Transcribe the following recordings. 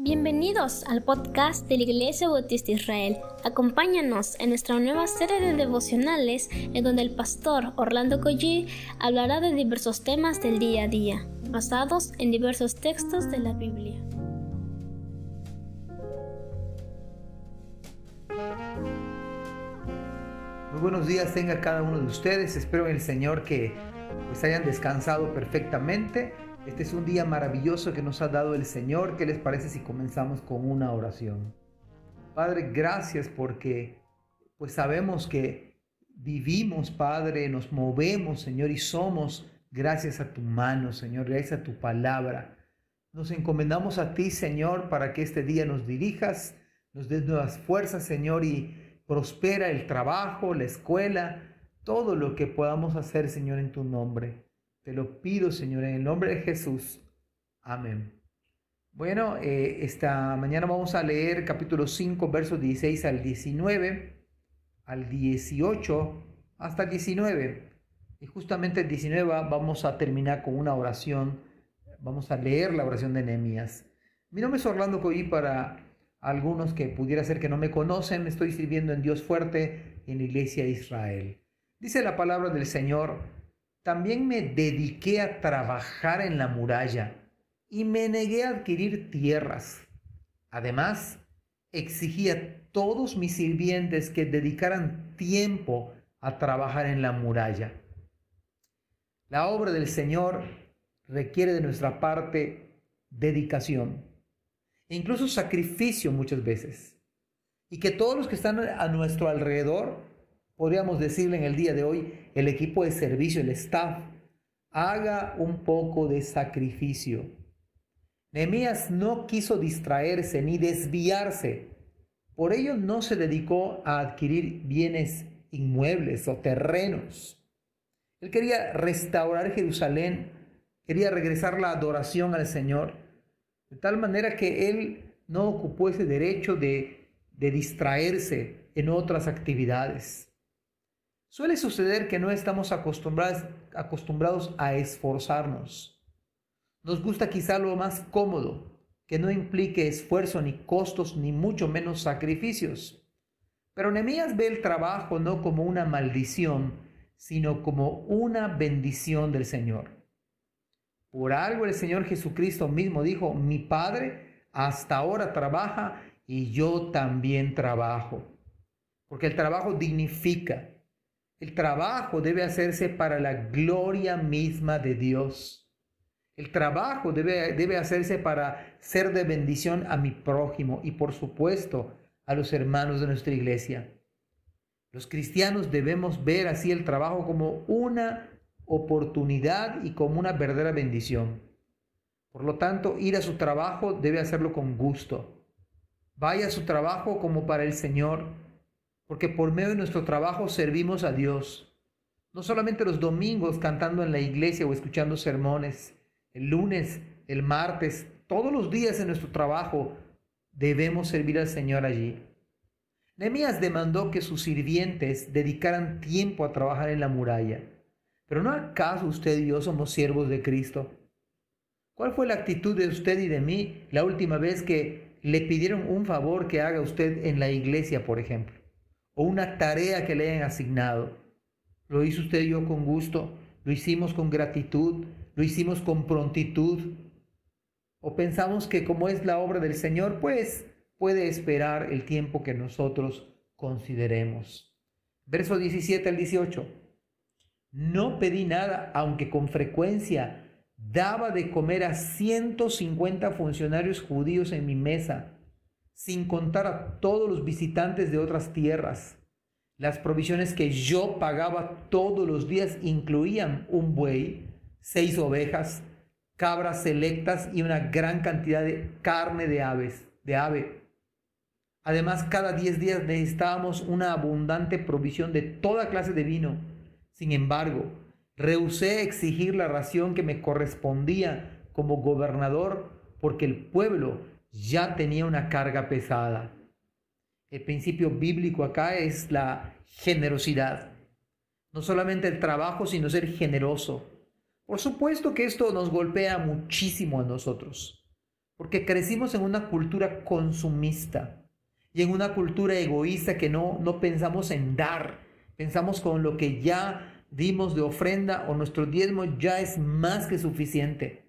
Bienvenidos al podcast de la Iglesia Bautista Israel. Acompáñanos en nuestra nueva serie de devocionales en donde el pastor Orlando Collie hablará de diversos temas del día a día, basados en diversos textos de la Biblia. Muy buenos días tenga cada uno de ustedes. Espero en el Señor que pues hayan descansado perfectamente este es un día maravilloso que nos ha dado el Señor. ¿Qué les parece si comenzamos con una oración? Padre, gracias porque pues sabemos que vivimos, Padre, nos movemos, Señor, y somos gracias a tu mano, Señor, gracias a tu palabra. Nos encomendamos a ti, Señor, para que este día nos dirijas, nos des nuevas fuerzas, Señor, y prospera el trabajo, la escuela, todo lo que podamos hacer, Señor, en tu nombre. Te lo pido, Señor, en el nombre de Jesús. Amén. Bueno, eh, esta mañana vamos a leer capítulo 5, versos 16 al 19, al 18, hasta el 19. Y justamente el 19 vamos a terminar con una oración. Vamos a leer la oración de Nehemías. Mi nombre es Orlando Coy para algunos que pudiera ser que no me conocen. Estoy sirviendo en Dios fuerte en la iglesia de Israel. Dice la palabra del Señor también me dediqué a trabajar en la muralla y me negué a adquirir tierras. Además, exigí a todos mis sirvientes que dedicaran tiempo a trabajar en la muralla. La obra del Señor requiere de nuestra parte dedicación e incluso sacrificio muchas veces. Y que todos los que están a nuestro alrededor podríamos decirle en el día de hoy, el equipo de servicio, el staff, haga un poco de sacrificio. Nehemías no quiso distraerse ni desviarse. Por ello no se dedicó a adquirir bienes inmuebles o terrenos. Él quería restaurar Jerusalén, quería regresar la adoración al Señor, de tal manera que él no ocupó ese derecho de, de distraerse en otras actividades. Suele suceder que no estamos acostumbrados, a esforzarnos. Nos gusta quizá lo más cómodo, que no implique esfuerzo ni costos ni mucho menos sacrificios. Pero Nehemías ve el trabajo no como una maldición, sino como una bendición del Señor. Por algo el Señor Jesucristo mismo dijo, mi Padre hasta ahora trabaja y yo también trabajo. Porque el trabajo dignifica, el trabajo debe hacerse para la gloria misma de Dios. El trabajo debe, debe hacerse para ser de bendición a mi prójimo y por supuesto a los hermanos de nuestra iglesia. Los cristianos debemos ver así el trabajo como una oportunidad y como una verdadera bendición. Por lo tanto, ir a su trabajo debe hacerlo con gusto. Vaya a su trabajo como para el Señor porque por medio de nuestro trabajo servimos a Dios. No solamente los domingos cantando en la iglesia o escuchando sermones, el lunes, el martes, todos los días en nuestro trabajo debemos servir al Señor allí. Nehemías demandó que sus sirvientes dedicaran tiempo a trabajar en la muralla. Pero ¿no acaso usted y yo somos siervos de Cristo? ¿Cuál fue la actitud de usted y de mí la última vez que le pidieron un favor que haga usted en la iglesia, por ejemplo? O una tarea que le hayan asignado. Lo hizo usted y yo con gusto, lo hicimos con gratitud, lo hicimos con prontitud. O pensamos que como es la obra del Señor, pues puede esperar el tiempo que nosotros consideremos. Verso 17 al 18. No pedí nada, aunque con frecuencia daba de comer a 150 funcionarios judíos en mi mesa sin contar a todos los visitantes de otras tierras. Las provisiones que yo pagaba todos los días incluían un buey, seis ovejas, cabras selectas y una gran cantidad de carne de aves, de ave. Además, cada diez días necesitábamos una abundante provisión de toda clase de vino. Sin embargo, rehusé exigir la ración que me correspondía como gobernador porque el pueblo ya tenía una carga pesada. El principio bíblico acá es la generosidad. No solamente el trabajo, sino ser generoso. Por supuesto que esto nos golpea muchísimo a nosotros. porque crecimos en una cultura consumista y en una cultura egoísta que no, no pensamos en dar, pensamos con lo que ya dimos de ofrenda o nuestro diezmo ya es más que suficiente.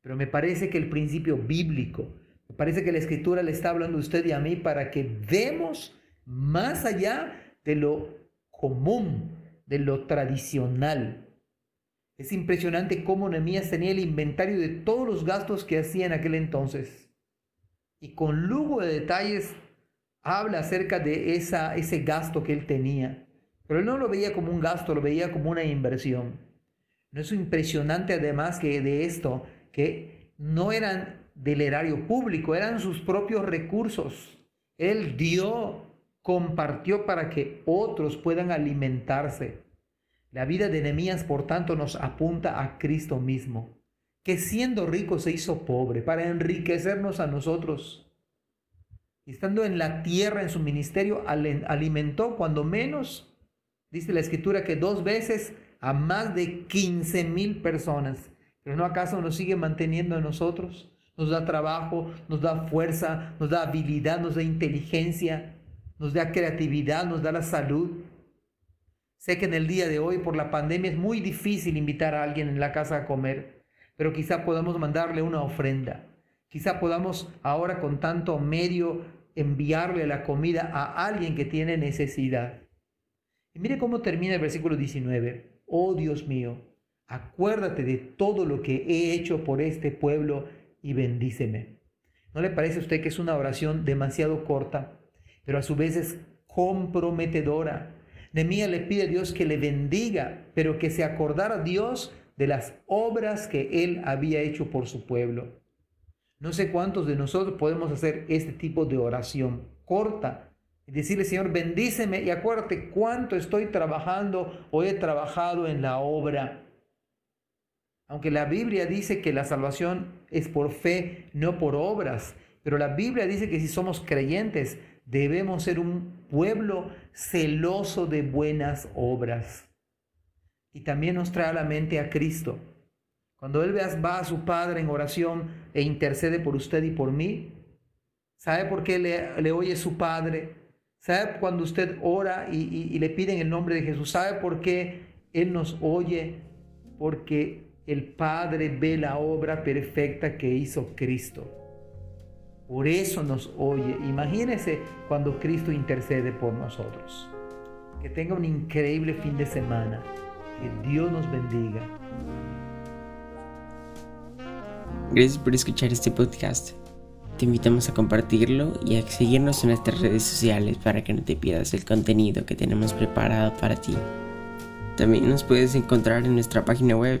Pero me parece que el principio bíblico, parece que la escritura le está hablando a usted y a mí para que demos más allá de lo común, de lo tradicional. Es impresionante cómo Nehemías tenía el inventario de todos los gastos que hacía en aquel entonces. Y con lujo de detalles habla acerca de esa, ese gasto que él tenía. Pero él no lo veía como un gasto, lo veía como una inversión. No es impresionante además que de esto, que no eran del erario público, eran sus propios recursos. Él dio, compartió para que otros puedan alimentarse. La vida de Nehemías, por tanto, nos apunta a Cristo mismo, que siendo rico se hizo pobre para enriquecernos a nosotros. Estando en la tierra en su ministerio, alimentó cuando menos, dice la escritura, que dos veces a más de 15 mil personas. Pero no acaso nos sigue manteniendo a nosotros, nos da trabajo, nos da fuerza, nos da habilidad, nos da inteligencia, nos da creatividad, nos da la salud. Sé que en el día de hoy por la pandemia es muy difícil invitar a alguien en la casa a comer, pero quizá podamos mandarle una ofrenda. Quizá podamos ahora con tanto medio enviarle la comida a alguien que tiene necesidad. Y mire cómo termina el versículo 19. Oh Dios mío, acuérdate de todo lo que he hecho por este pueblo y bendíceme. ¿No le parece a usted que es una oración demasiado corta, pero a su vez es comprometedora? Nemía le pide a Dios que le bendiga, pero que se acordara Dios de las obras que él había hecho por su pueblo. No sé cuántos de nosotros podemos hacer este tipo de oración corta y decirle, Señor, bendíceme y acuérdate cuánto estoy trabajando o he trabajado en la obra. Aunque la Biblia dice que la salvación es por fe, no por obras, pero la Biblia dice que si somos creyentes, Debemos ser un pueblo celoso de buenas obras. Y también nos trae a la mente a Cristo. Cuando Él va a su Padre en oración e intercede por usted y por mí, ¿sabe por qué le, oye su Padre? ¿Sabe cuando usted ora y, y le pide en el nombre de Jesús? ¿Sabe por qué Él nos oye? Porque el Padre ve la obra perfecta que hizo Cristo. Por eso nos oye. Imagínese cuando Cristo intercede por nosotros. Que tenga un increíble fin de semana. Que Dios nos bendiga. Gracias por escuchar este podcast. Te invitamos a compartirlo y a seguirnos en nuestras redes sociales para que no te pierdas el contenido que tenemos preparado para ti. También nos puedes encontrar en nuestra página web